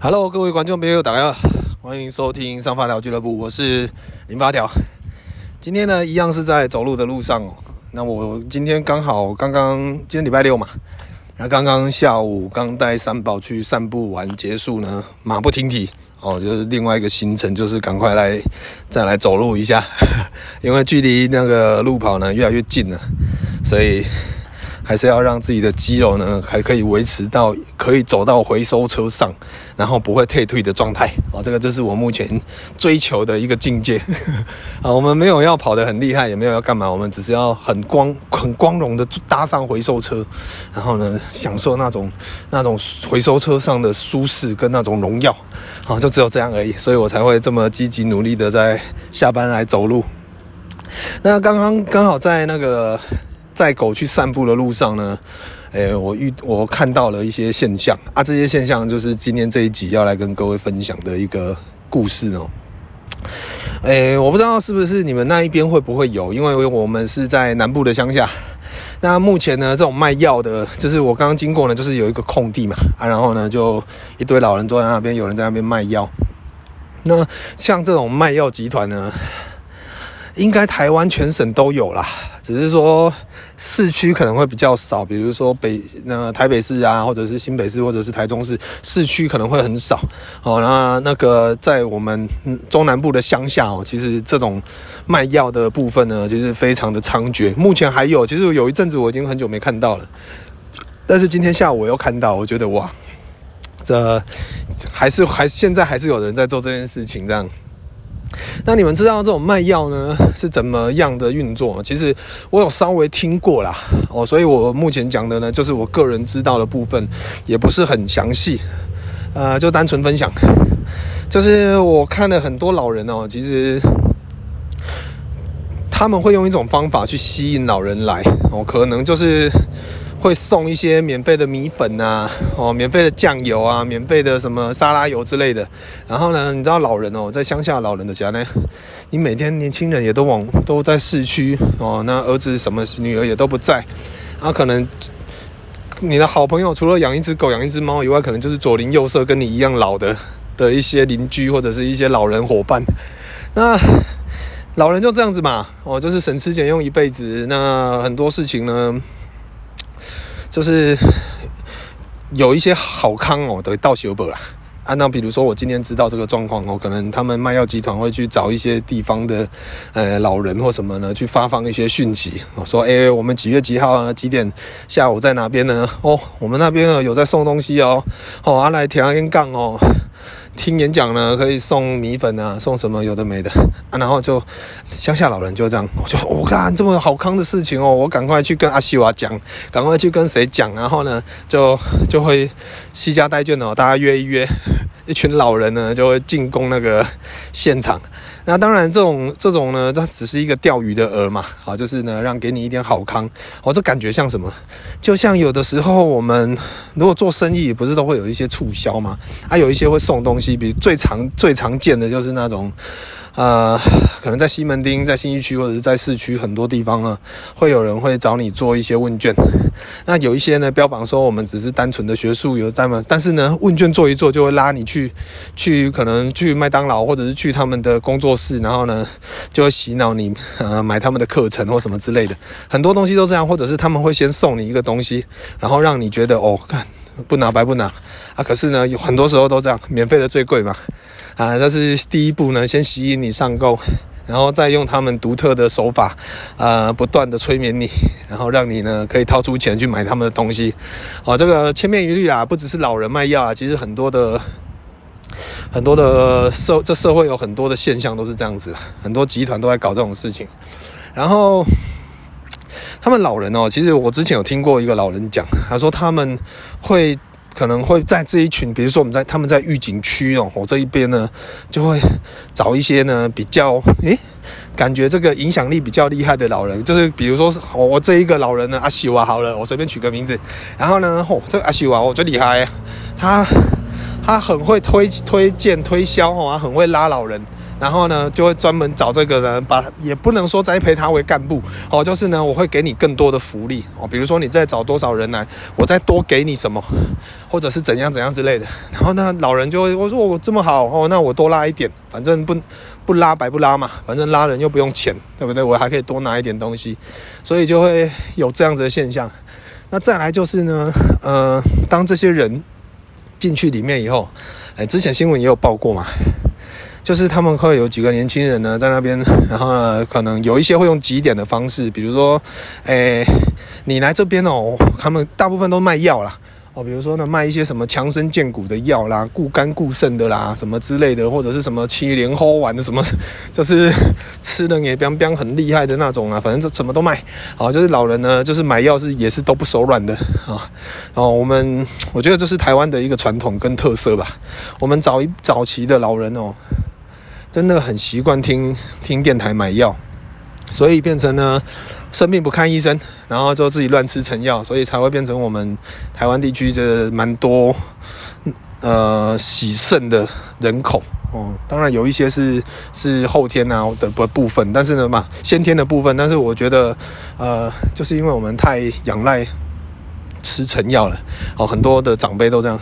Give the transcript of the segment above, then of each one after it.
Hello，各位观众朋友，大家好，欢迎收听上发条俱乐部，我是林八条。今天呢，一样是在走路的路上哦。那我今天刚好刚刚今天礼拜六嘛，那刚刚下午刚带三宝去散步完结束呢，马不停蹄哦，就是另外一个行程，就是赶快来再来走路一下，因为距离那个路跑呢越来越近了，所以。还是要让自己的肌肉呢，还可以维持到可以走到回收车上，然后不会退退的状态哦。这个就是我目前追求的一个境界 啊。我们没有要跑得很厉害，也没有要干嘛，我们只是要很光很光荣的搭上回收车，然后呢，享受那种那种回收车上的舒适跟那种荣耀啊，就只有这样而已。所以我才会这么积极努力的在下班来走路。那刚刚刚好在那个。在狗去散步的路上呢，诶、我遇我看到了一些现象啊，这些现象就是今天这一集要来跟各位分享的一个故事哦。诶、我不知道是不是你们那一边会不会有，因为我们是在南部的乡下。那目前呢，这种卖药的，就是我刚刚经过呢，就是有一个空地嘛啊，然后呢，就一堆老人坐在那边，有人在那边卖药。那像这种卖药集团呢，应该台湾全省都有啦，只是说市区可能会比较少，比如说北那台北市啊，或者是新北市，或者是台中市，市区可能会很少。哦，那那个在我们中南部的乡下哦，其实这种卖药的部分呢，其实非常的猖獗。目前还有，其实有一阵子我已经很久没看到了，但是今天下午我又看到，我觉得哇，这还是还现在还是有人在做这件事情，这样。那你们知道这种卖药呢是怎么样的运作吗？其实我有稍微听过啦，哦，所以我目前讲的呢，就是我个人知道的部分，也不是很详细，呃，就单纯分享。就是我看了很多老人哦，其实他们会用一种方法去吸引老人来，哦，可能就是。会送一些免费的米粉啊，哦，免费的酱油啊，免费的什么沙拉油之类的。然后呢，你知道老人哦，在乡下老人的家呢，你每天年轻人也都往都在市区哦，那儿子什么女儿也都不在，那，可能你的好朋友除了养一只狗、养一只猫以外，可能就是左邻右舍跟你一样老的的一些邻居或者是一些老人伙伴。那老人就这样子嘛，哦，就是省吃俭用一辈子，那很多事情呢。就是有一些好康哦的到小本啦，按照比如说我今天知道这个状况哦，可能他们卖药集团会去找一些地方的呃老人或什么呢，去发放一些讯息，我说哎，我们几月几号啊，几点下午在哪边呢？哦，我们那边啊有在送东西哦，哦，啊来调音杠哦。听演讲呢，可以送米粉啊，送什么有的没的。啊，然后就乡下老人就这样，我就我看这么好康的事情哦，我赶快去跟阿西娃讲，赶快去跟谁讲，然后呢，就就会西家待眷哦，大家约一约。一群老人呢，就会进攻那个现场。那当然，这种这种呢，它只是一个钓鱼的饵嘛，啊，就是呢，让给你一点好康。哦，这感觉像什么？就像有的时候我们如果做生意，不是都会有一些促销嘛？啊，有一些会送东西，比如最常最常见的就是那种。呃，可能在西门町、在新义区或者是在市区很多地方呢，会有人会找你做一些问卷。那有一些呢，标榜说我们只是单纯的学术有单嘛，但是呢，问卷做一做就会拉你去，去可能去麦当劳或者是去他们的工作室，然后呢，就会洗脑你，呃，买他们的课程或什么之类的。很多东西都这样，或者是他们会先送你一个东西，然后让你觉得哦，看不拿白不拿啊。可是呢，有很多时候都这样，免费的最贵嘛。啊，这是第一步呢，先吸引你上钩，然后再用他们独特的手法，呃，不断的催眠你，然后让你呢可以掏出钱去买他们的东西。哦，这个千篇一律啊，不只是老人卖药啊，其实很多的很多的社这社会有很多的现象都是这样子，很多集团都在搞这种事情。然后他们老人哦，其实我之前有听过一个老人讲，他说他们会。可能会在这一群，比如说我们在他们在预警区哦，我这一边呢就会找一些呢比较诶，感觉这个影响力比较厉害的老人，就是比如说我我这一个老人呢阿修啊，好了，我随便取个名字，然后呢，哦，这个阿修啊，我觉得厉害，他他很会推推荐推销哦，他很会拉老人。然后呢，就会专门找这个人，把也不能说栽培他为干部哦，就是呢，我会给你更多的福利哦，比如说你再找多少人来，我再多给你什么，或者是怎样怎样之类的。然后呢，老人就会我说我这么好哦，那我多拉一点，反正不不拉白不拉嘛，反正拉人又不用钱，对不对？我还可以多拿一点东西，所以就会有这样子的现象。那再来就是呢，呃，当这些人进去里面以后，哎，之前新闻也有报过嘛。就是他们会有几个年轻人呢，在那边，然后呢，可能有一些会用几点的方式，比如说，诶，你来这边哦，他们大部分都卖药啦，哦，比如说呢，卖一些什么强身健骨的药啦，固肝固肾的啦，什么之类的，或者是什么七连喝丸的什么，就是吃的也比较很厉害的那种啊，反正就什么都卖。好，就是老人呢，就是买药是也是都不手软的啊。哦，我们我觉得这是台湾的一个传统跟特色吧。我们早一早期的老人哦。真的很习惯听听电台买药，所以变成呢生病不看医生，然后就自己乱吃成药，所以才会变成我们台湾地区这蛮多呃洗肾的人口哦。当然有一些是是后天啊的部部分，但是呢嘛先天的部分，但是我觉得呃就是因为我们太仰赖吃成药了哦，很多的长辈都这样。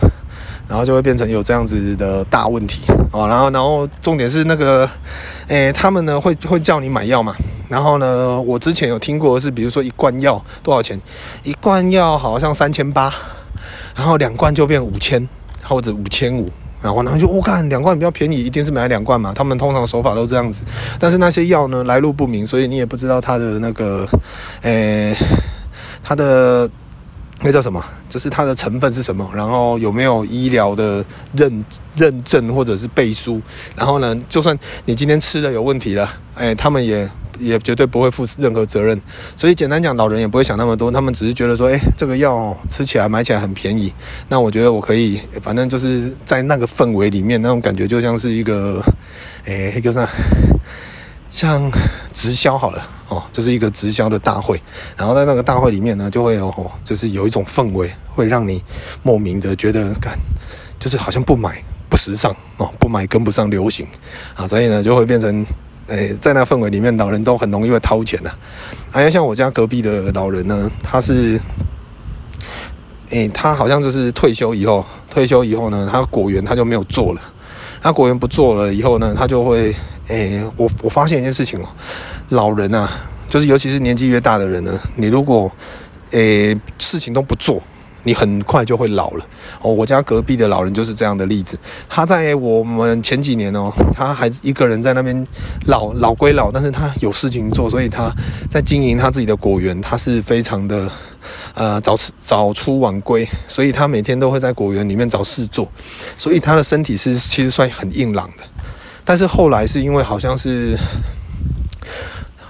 然后就会变成有这样子的大问题哦，然后然后重点是那个，诶，他们呢会会叫你买药嘛，然后呢，我之前有听过是，比如说一罐药多少钱？一罐药好像三千八，然后两罐就变五千或者五千五，然后然后就我看两罐比较便宜，一定是买两罐嘛，他们通常手法都这样子，但是那些药呢来路不明，所以你也不知道它的那个，诶，它的。那叫什么？就是它的成分是什么？然后有没有医疗的认认证或者是背书？然后呢，就算你今天吃了有问题了，哎，他们也也绝对不会负任何责任。所以简单讲，老人也不会想那么多，他们只是觉得说，哎，这个药吃起来买起来很便宜，那我觉得我可以，反正就是在那个氛围里面，那种感觉就像是一个，哎，一个啥？像直销好了哦，就是一个直销的大会，然后在那个大会里面呢，就会有哦，就是有一种氛围，会让你莫名的觉得，感就是好像不买不时尚哦，不买跟不上流行啊，所以呢，就会变成，诶，在那氛围里面，老人都很容易会掏钱的。还有像我家隔壁的老人呢，他是，诶，他好像就是退休以后，退休以后呢，他果园他就没有做了，他果园不做了以后呢，他就会。诶、我我发现一件事情哦，老人啊，就是尤其是年纪越大的人呢，你如果诶、事情都不做，你很快就会老了哦。我家隔壁的老人就是这样的例子。他在我们前几年哦，他还一个人在那边老老归老，但是他有事情做，所以他在经营他自己的果园，他是非常的呃早早出晚归，所以他每天都会在果园里面找事做，所以他的身体是其实算很硬朗的。但是后来是因为好像是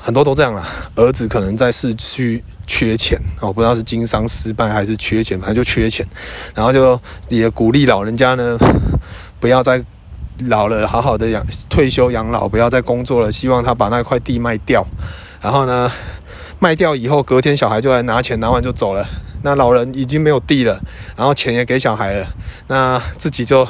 很多都这样了，儿子可能在市区缺钱哦，不知道是经商失败还是缺钱，反正就缺钱，然后就也鼓励老人家呢，不要再老了，好好的养退休养老，不要再工作了，希望他把那块地卖掉，然后呢，卖掉以后隔天小孩就来拿钱，拿完就走了。那老人已经没有地了，然后钱也给小孩了，那自己就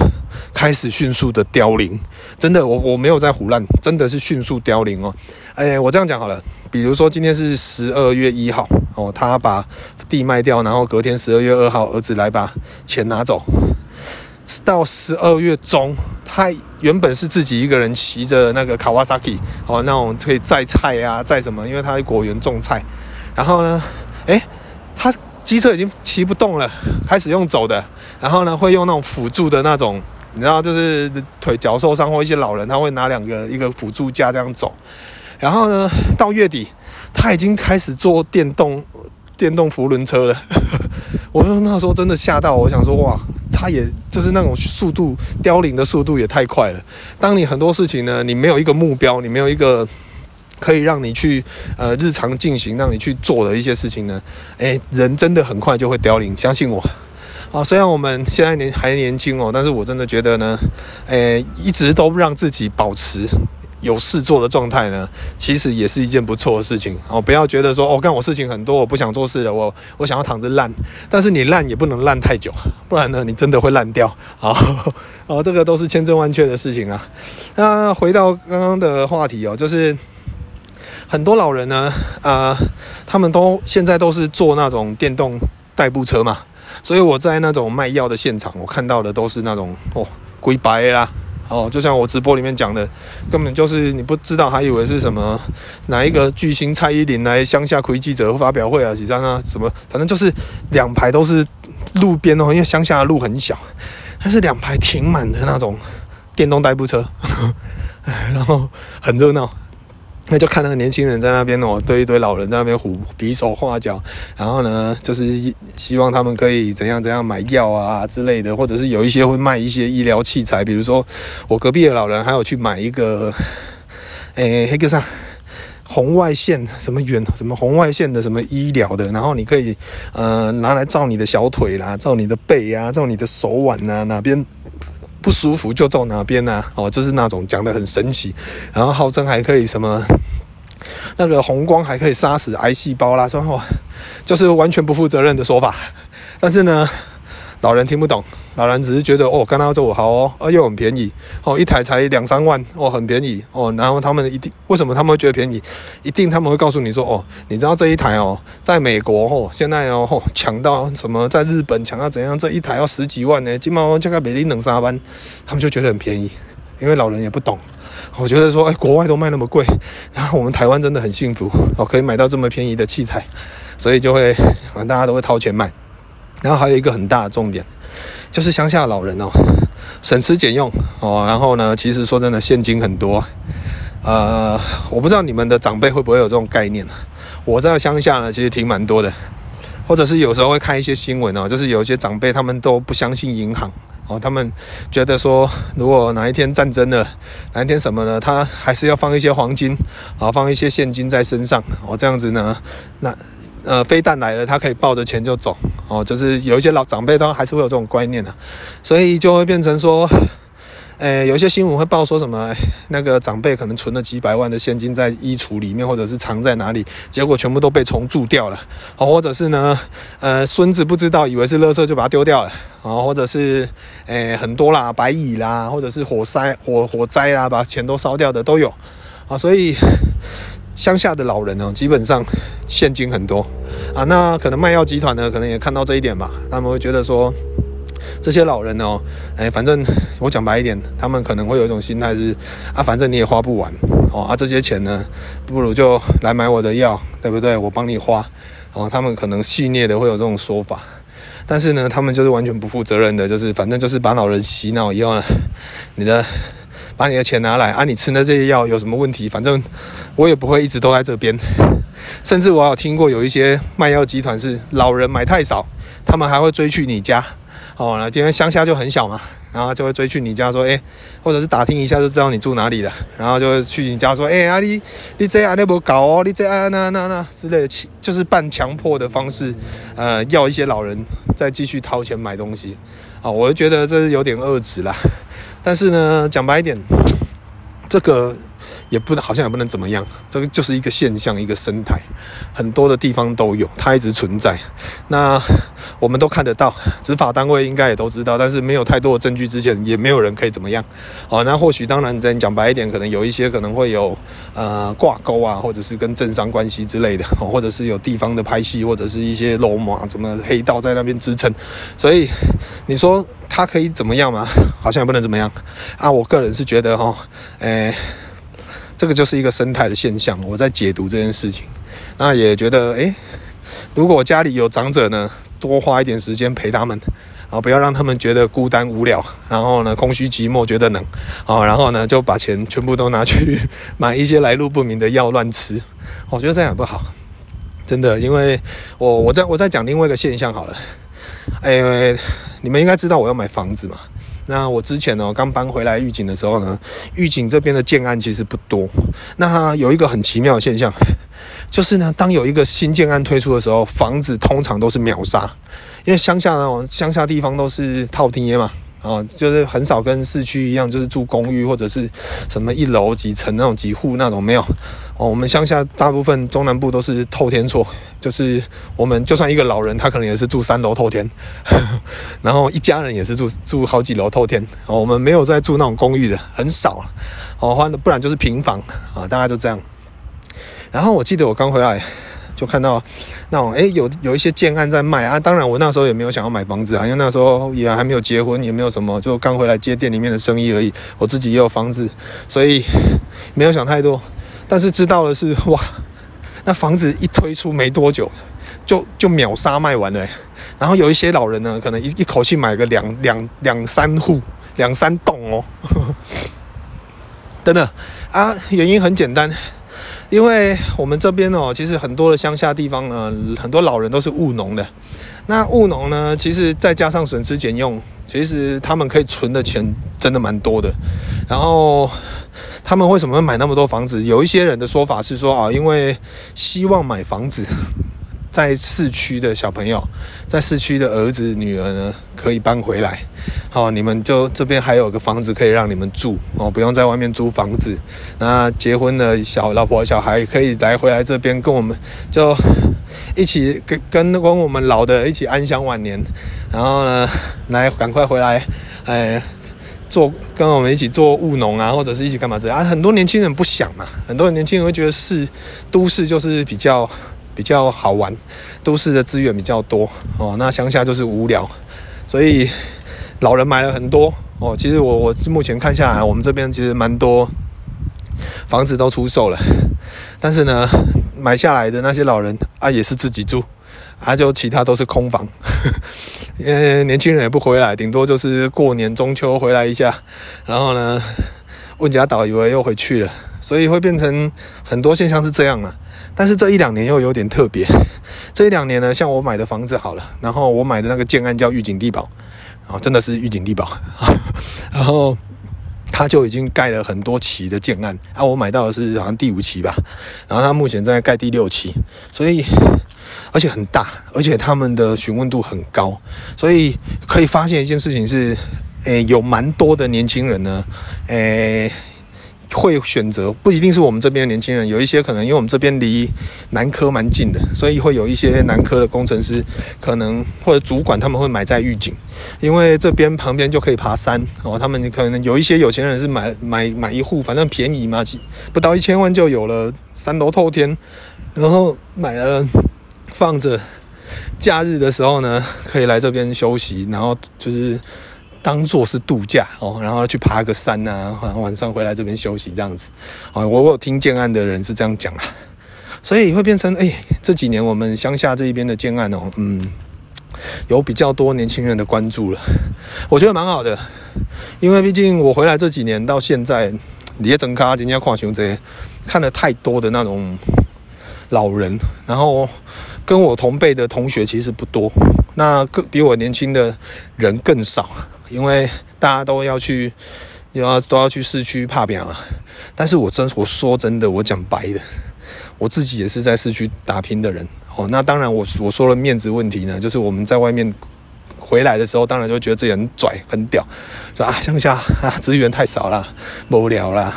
开始迅速的凋零。真的，我我没有在胡乱，真的是迅速凋零哦。哎，我这样讲好了，比如说今天是十二月一号哦，他把地卖掉，然后隔天十二月二号儿子来把钱拿走。到十二月中，他原本是自己一个人骑着那个 Kawasaki 哦，那种可以载菜啊，载什么？因为他在果园种菜。然后呢，哎，他。机车已经骑不动了，开始用走的，然后呢，会用那种辅助的那种，你知道，就是腿脚受伤或一些老人，他会拿两个一个辅助架这样走。然后呢，到月底，他已经开始坐电动电动扶轮车了。我说那时候真的吓到我，想说哇，他也就是那种速度凋零的速度也太快了。当你很多事情呢，你没有一个目标，你没有一个。可以让你去呃日常进行，让你去做的一些事情呢，诶，人真的很快就会凋零，相信我。啊，虽然我们现在年还年轻哦，但是我真的觉得呢，诶，一直都让自己保持有事做的状态呢，其实也是一件不错的事情哦。不要觉得说哦，干我事情很多，我不想做事了，我我想要躺着烂。但是你烂也不能烂太久，不然呢，你真的会烂掉。好，哦，这个都是千真万确的事情啊。那回到刚刚的话题哦，就是很多老人呢，啊、他们都现在都是坐那种电动代步车嘛，所以我在那种卖药的现场，我看到的都是那种哦，龟白啦。哦，就像我直播里面讲的，根本就是你不知道，还以为是什么哪一个巨星蔡依林来乡下开记者发表会啊，几张啊，什么，反正就是两排都是路边哦，因为乡下的路很小，但是两排停满的那种电动代步车，然后很热闹。那就看那个年轻人在那边哦，对一堆老人在那边胡比手画脚，然后呢，就是希望他们可以怎样怎样买药啊之类的，或者是有一些会卖一些医疗器材，比如说我隔壁的老人还有去买一个，诶，那个啥，红外线什么远什么红外线的什么医疗的，然后你可以呃拿来照你的小腿啦，照你的背啊，照你的手腕啊，哪边。不舒服就照哪边呢？哦，就是那种讲得很神奇，然后号称还可以什么，那个红光还可以杀死癌细胞啦，说哇，就是完全不负责任的说法。但是呢，老人听不懂。老人只是觉得哦，刚刚这我好哦，而又很便宜哦，一台才两三万哦，很便宜哦。然后他们一定为什么他们会觉得便宜？一定他们会告诉你说哦，你知道这一台哦，在美国哦，现在哦抢到什么，在日本抢到怎样？这一台要十几万呢，金毛这个美林冷沙班，他们就觉得很便宜，因为老人也不懂。我觉得说，哎，国外都卖那么贵，然后我们台湾真的很幸福哦，可以买到这么便宜的器材，所以就会大家都会掏钱买。然后还有一个很大的重点。就是乡下老人哦，省吃俭用哦，然后呢，其实说真的，现金很多。呃，我不知道你们的长辈会不会有这种概念。我在乡下呢，其实挺蛮多的，或者是有时候会看一些新闻哦，就是有一些长辈他们都不相信银行哦，他们觉得说，如果哪一天战争了，哪一天什么呢，他还是要放一些黄金啊，放一些现金在身上哦，这样子呢，那。呃，飞弹来了，他可以抱着钱就走哦。就是有一些老长辈，他还是会有这种观念的，所以就会变成说，诶，有一些新闻会报说什么，那个长辈可能存了几百万的现金在衣橱里面，或者是藏在哪里，结果全部都被虫蛀掉了，哦，或者是呢，呃，孙子不知道，以为是垃圾就把它丢掉了，啊，或者是，诶，很多啦，白蚁啦，或者是火灾火火灾啦，把钱都烧掉的都有，啊，所以。乡下的老人呢，基本上现金很多啊。那可能卖药集团呢，可能也看到这一点吧。他们会觉得说，这些老人哦，哎，反正我讲白一点，他们可能会有一种心态是啊，反正你也花不完哦，啊，这些钱呢，不如就来买我的药，对不对？我帮你花哦。他们可能戏谑的会有这种说法，但是呢，他们就是完全不负责任的，就是反正就是把老人洗脑以后呢，你的。把你的钱拿来啊！你吃的这些药有什么问题？反正我也不会一直都在这边。甚至我有听过有一些卖药集团是老人买太少，他们还会追去你家。哦，那今天乡下就很小嘛，然后就会追去你家说，哎，或者是打听一下就知道你住哪里了，然后就会去你家说，哎，啊你你这样那不搞哦，你这样那那那之类，就是半强迫的方式，呃，要一些老人再继续掏钱买东西。啊，我就觉得这是有点恶质啦。但是呢，讲白一点，这个也不好像也不能怎么样，这个就是一个现象，一个生态，很多的地方都有，它一直存在。那我们都看得到，执法单位应该也都知道，但是没有太多的证据之前，也没有人可以怎么样。哦，那或许当然再讲白一点，可能有一些可能会有呃挂钩啊，或者是跟政商关系之类的，或者是有地方的拍戏，或者是一些龙马怎么黑道在那边支撑，所以你说。他可以怎么样吗？好像也不能怎么样啊！我个人是觉得哈，诶，这个就是一个生态的现象。我在解读这件事情，那也觉得，诶，如果家里有长者呢，多花一点时间陪他们，啊，不要让他们觉得孤单无聊，然后呢，空虚寂寞，觉得冷，啊，然后呢，就把钱全部都拿去买一些来路不明的药乱吃，我觉得这样不好，真的，因为我我再我再讲另外一个现象好了。哎，你们应该知道我要买房子嘛？那我之前呢，刚搬回来玉井的时候呢，玉井这边的建案其实不多。那有一个很奇妙的现象，就是呢，当有一个新建案推出的时候，房子通常都是秒杀，因为乡下呢乡下地方都是套厅嘛，哦，就是很少跟市区一样，就是住公寓或者是什么一楼几层那种几户那种没有。哦，我们乡下大部分中南部都是透天厝，就是我们就算一个老人，他可能也是住三楼透天，然后一家人也是住住好几楼透天。哦，我们没有在住那种公寓的，很少。哦，不然就是平房啊，大概就这样。然后我记得我刚回来。就看到那种哎、有有一些建案在卖啊。当然，我那时候也没有想要买房子啊，因为那时候也还没有结婚，也没有什么，就刚回来接店里面的生意而已。我自己也有房子，所以没有想太多。但是知道的是，哇，那房子一推出没多久，就就秒杀卖完了、然后有一些老人呢，可能一一口气买个两两两三户、两三栋哦。真的啊，原因很简单。因为我们这边哦，其实很多的乡下地方呢，很多老人都是务农的。那务农呢，其实再加上省吃俭用，其实他们可以存的钱真的蛮多的。然后他们为什么会买那么多房子？有一些人的说法是说啊，因为希望买房子。在市区的小朋友，在市区的儿子女儿呢，可以搬回来。好，你们就这边还有个房子可以让你们住哦，不用在外面租房子。那结婚的小老婆小孩可以来回来这边跟我们，就一起跟跟跟我们老的一起安享晚年。然后呢，来赶快回来，哎，做跟我们一起做务农啊，或者是一起干嘛这样啊？很多年轻人不想嘛，很多年轻人会觉得市都市就是比较。比较好玩，都市的资源比较多哦，那乡下就是无聊，所以老人买了很多哦。其实我我目前看下来，我们这边其实蛮多房子都出售了，但是呢，买下来的那些老人啊，也是自己住，啊，就其他都是空房，因为年轻人也不回来，顶多就是过年中秋回来一下，然后呢，问假导游又回去了，所以会变成很多现象是这样了。但是这一两年又有点特别，这一两年呢，像我买的房子好了，然后我买的那个建案叫玉井地堡，啊，真的是玉井地堡，然后他就已经盖了很多期的建案，啊，我买到的是好像第五期吧，然后他目前在盖第六期，所以而且很大，而且他们的询问度很高，所以可以发现一件事情是，诶，有蛮多的年轻人呢，诶。会选择不一定是我们这边的年轻人，有一些可能因为我们这边离南科蛮近的，所以会有一些南科的工程师可能或者主管他们会买在玉井，因为这边旁边就可以爬山哦。他们可能有一些有钱人是买买买一户，反正便宜嘛，几不到一千万就有了三楼透天，然后买了放着，假日的时候呢可以来这边休息，然后就是。当做是度假哦，然后去爬个山呐、啊，晚上回来这边休息这样子。啊，我我有听建案的人是这样讲啦，所以会变成哎，这几年我们乡下这一边的建案哦，嗯，有比较多年轻人的关注了，我觉得蛮好的，因为毕竟我回来这几年到现在，你也整咖今天看熊贼，看了太多的那种老人，然后跟我同辈的同学其实不多，那更比我年轻的人更少。因为大家都要去，要都要去市区打拼啊。但是我真我说真的，我讲白的，我自己也是在市区打拼的人哦。那当然我，我我说了面子问题呢，就是我们在外面回来的时候，当然就觉得自己很拽很屌，说啊乡下啊资源太少了，无聊啦。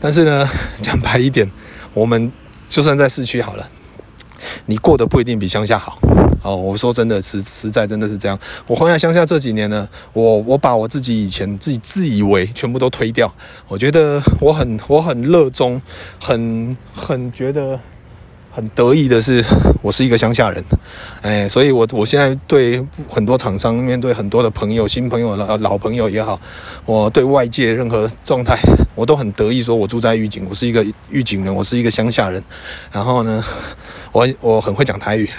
但是呢，讲白一点，我们就算在市区好了，你过得不一定比乡下好。哦，我说真的，实实在真的是这样。我回来乡下这几年呢，我我把我自己以前自己自以为全部都推掉。我觉得我很我很热衷，很很觉得很得意的是，我是一个乡下人。哎，所以我我现在对很多厂商，面对很多的朋友、新朋友、老老朋友也好，我对外界任何状态，我都很得意，说我住在玉井，我是一个玉井人，我是一个乡下人。然后呢，我我很会讲台语。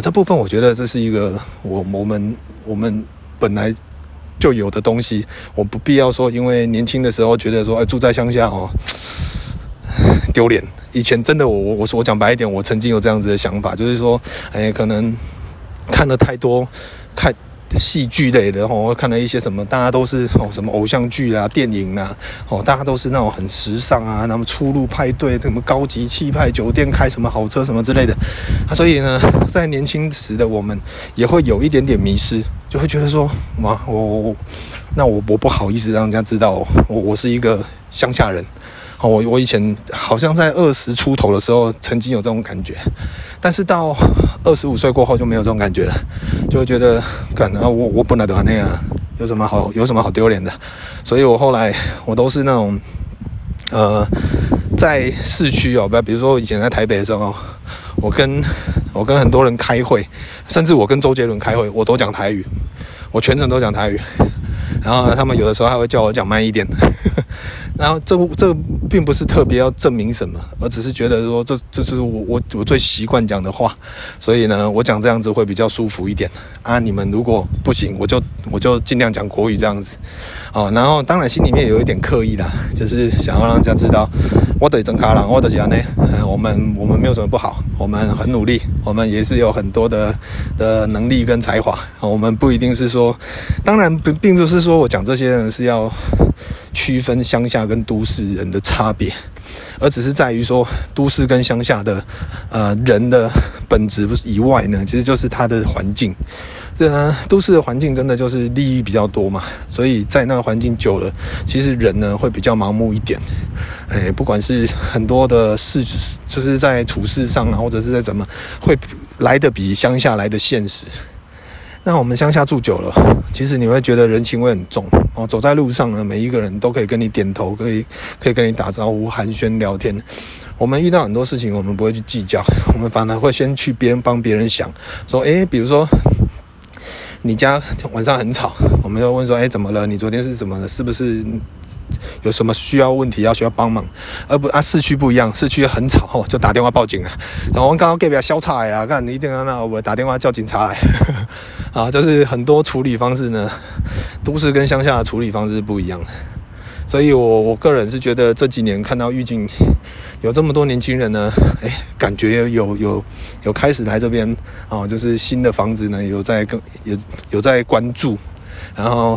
这部分我觉得这是一个我我们我们本来就有的东西，我不必要说，因为年轻的时候觉得说，哎，住在乡下哦，丢脸。以前真的我我我我讲白一点，我曾经有这样子的想法，就是说，哎，可能看了太多看。戏剧类的哦，看了一些什么，大家都是哦什么偶像剧啊、电影啊，哦，大家都是那种很时尚啊，那么出入派对，什么高级气派酒店，开什么豪车什么之类的，啊，所以呢，在年轻时的我们也会有一点点迷失就会觉得说，哇，我我我那我我不好意思让人家知道我我是一个乡下人。哦，我我以前好像在二十出头的时候曾经有这种感觉，但是到二十五岁过后就没有这种感觉了，就觉得，干啊，我我本来都那样，有什么好有什么好丢脸的？所以我后来我都是那种，呃，在市区哦，不，比如说以前在台北的时候，我跟我跟很多人开会，甚至我跟周杰伦开会，我都讲台语，我全程都讲台语，然后他们有的时候还会叫我讲慢一点。然后这这并不是特别要证明什么，我只是觉得说这这是我我我最习惯讲的话，所以呢，我讲这样子会比较舒服一点啊。你们如果不行，我就我就尽量讲国语这样子，哦。然后当然心里面有一点刻意啦，就是想要让大家知道，我得真卡朗，我得讲呢，我们我们没有什么不好，我们很努力，我们也是有很多的的能力跟才华。我们不一定是说，当然并并不是说我讲这些人是要。区分乡下跟都市人的差别，而只是在于说，都市跟乡下的呃人的本质以外呢，其实就是他的环境。这、呃、都市的环境真的就是利益比较多嘛，所以在那个环境久了，其实人呢会比较盲目一点。哎，不管是很多的事，就是在处事上啊，或者是在怎么，会来得比乡下来的现实。那我们乡下住久了，其实你会觉得人情味很重哦。走在路上呢，每一个人都可以跟你点头，可以可以跟你打招呼、寒暄聊天。我们遇到很多事情，我们不会去计较，我们反而会先去别人帮别人想，说，诶，比如说。你家晚上很吵，我们就问说：“哎，怎么了？你昨天是怎么了？是不是有什么需要问题要需要帮忙？”而不啊，市区不一样，市区很吵，哦，就打电话报警了。然后我们刚刚给别消差呀，看你一定要那我打电话叫警察来。啊，就是很多处理方式呢，都市跟乡下的处理方式不一样。所以我我个人是觉得这几年看到预警。有这么多年轻人呢，哎，感觉有有有开始来这边哦，就是新的房子呢，有在跟有有在关注，然后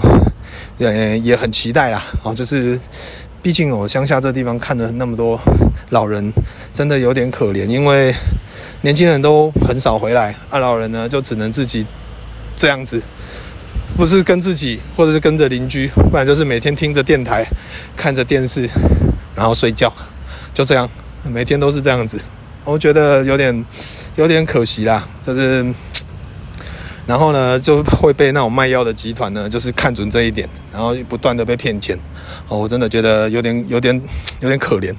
也也很期待啊，哦，就是毕竟我乡下这地方看了那么多老人，真的有点可怜，因为年轻人都很少回来，啊，老人呢就只能自己这样子，不是跟自己，或者是跟着邻居，不然就是每天听着电台，看着电视，然后睡觉。就这样，每天都是这样子，我觉得有点有点可惜啦。就是，然后呢，就会被那种卖药的集团呢，就是看准这一点，然后不断的被骗钱。哦，我真的觉得有点有点有点可怜。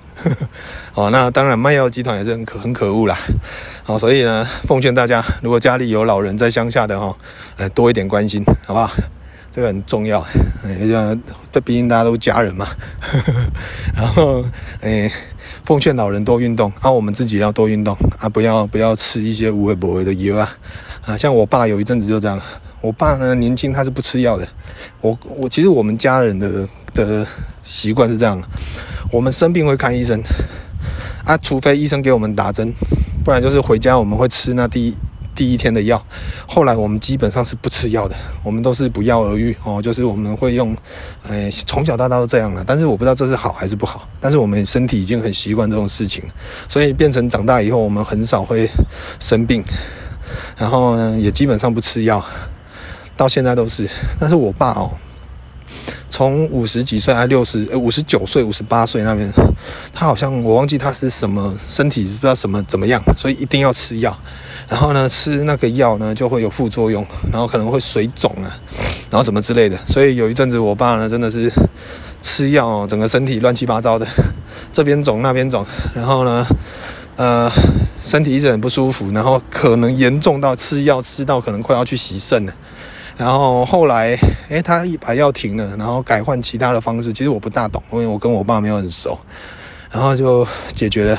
哦，那当然卖药集团也是很可很可恶啦。好，所以呢，奉劝大家，如果家里有老人在乡下的哈，呃，多一点关心，好不好？这个很重要。哎，这毕竟大家都家人嘛。然后，哎。奉劝老人多运动，啊，我们自己要多运动啊，不要不要吃一些无味不味的油啊，啊，像我爸有一阵子就这样，我爸呢年轻他是不吃药的，我我其实我们家人的的习惯是这样，我们生病会看医生，啊，除非医生给我们打针，不然就是回家我们会吃那第一。第一天的药，后来我们基本上是不吃药的，我们都是不药而愈。哦，就是我们会用，哎，从小到大都这样了，但是我不知道这是好还是不好，但是我们身体已经很习惯这种事情，所以变成长大以后我们很少会生病，然后呢也基本上不吃药，到现在都是，但是我爸哦，从五十几岁还六十，呃五十九岁五十八岁那边，他好像我忘记他是什么身体不知道什么怎么样，所以一定要吃药。然后呢，吃那个药呢就会有副作用，然后可能会水肿啊，然后什么之类的。所以有一阵子，我爸呢真的是吃药，整个身体乱七八糟的，这边肿那边肿，然后呢，呃，身体一直很不舒服，然后可能严重到吃药吃到可能快要去洗肾了。然后后来，诶，他一把药停了，然后改换其他的方式。其实我不大懂，因为我跟我爸没有很熟，然后就解决了。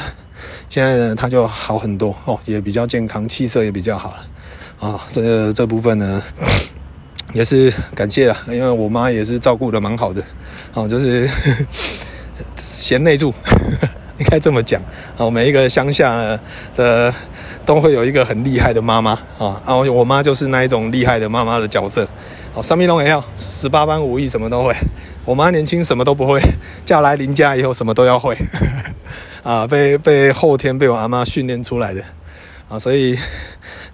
现在呢，他就好很多哦，也比较健康，气色也比较好了啊、哦。这个这部分呢，也是感谢了，因为我妈也是照顾得蛮好的哦，就是 贤内助，应该这么讲哦。每一个乡下的都会有一个很厉害的妈妈啊，啊，我妈就是那一种厉害的妈妈的角色好。三米龙也要十八般武艺，什么都会。我妈年轻什么都不会，嫁来邻家以后什么都要会。啊，被被后天被我阿妈训练出来的啊，所以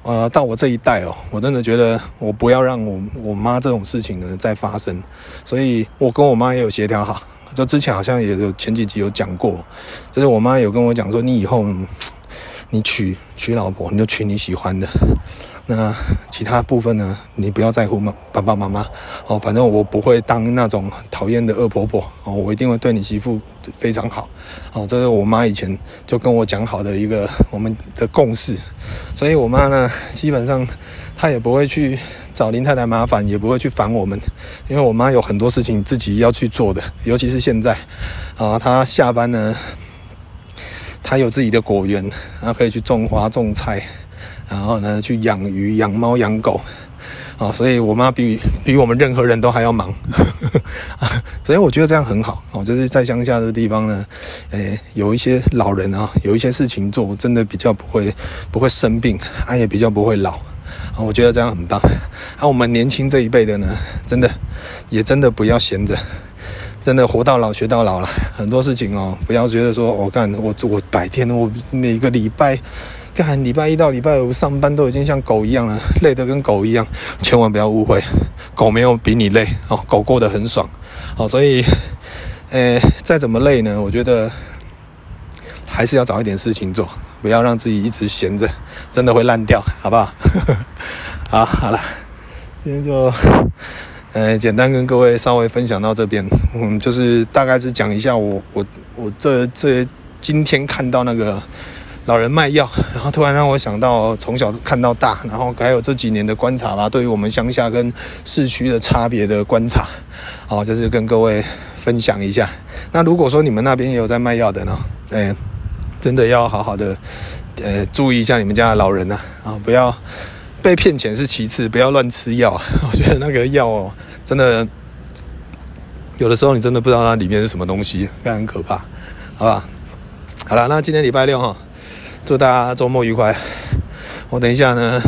呃，到我这一代哦，我真的觉得我不要让我我妈这种事情呢再发生，所以我跟我妈也有协调好，就之前好像也有前几集有讲过，就是我妈有跟我讲说，你以后你娶娶老婆，你就娶你喜欢的。那其他部分呢？你不要在乎妈，爸爸妈妈哦，反正我不会当那种讨厌的恶婆婆哦，我一定会对你媳妇非常好哦。这是我妈以前就跟我讲好的一个我们的共识，所以我妈呢，基本上她也不会去找林太太麻烦，也不会去烦我们，因为我妈有很多事情自己要去做的，尤其是现在啊，她下班呢，他有自己的果园，然后可以去种花种菜。然后呢，去养鱼、养猫、养狗，啊，所以我妈比比我们任何人都还要忙，所以我觉得这样很好哦。就是在乡下的地方呢，诶，有一些老人啊，有一些事情做，真的比较不会不会生病，啊，也比较不会老，啊，我觉得这样很棒。啊，我们年轻这一辈的呢，真的也真的不要闲着，真的活到老学到老了。很多事情哦，不要觉得说我干我我白天我每个礼拜。干礼拜一到礼拜五上班都已经像狗一样了，累得跟狗一样，千万不要误会，狗没有比你累哦，狗过得很爽，哦，所以，呃，再怎么累呢，我觉得还是要找一点事情做，不要让自己一直闲着，真的会烂掉，好不好？好，好了，今天就，呃，简单跟各位稍微分享到这边，嗯，就是大概是讲一下我我我这这今天看到那个。老人卖药，然后突然让我想到从小看到大，然后还有这几年的观察吧，对于我们乡下跟市区的差别的观察，好，就是跟各位分享一下。那如果说你们那边也有在卖药的呢，哎，真的要好好的，呃，注意一下你们家的老人呐，啊，不要被骗钱是其次，不要乱吃药。我觉得那个药哦，真的有的时候你真的不知道它里面是什么东西，非常可怕，好吧？好了，那今天礼拜六哈。祝大家周末愉快！我等一下呢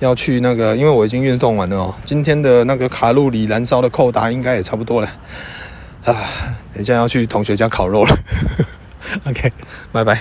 要去那个，因为我已经运动完了哦。今天的那个卡路里燃烧的扣打应该也差不多了啊。等一下要去同学家烤肉了。OK，拜拜。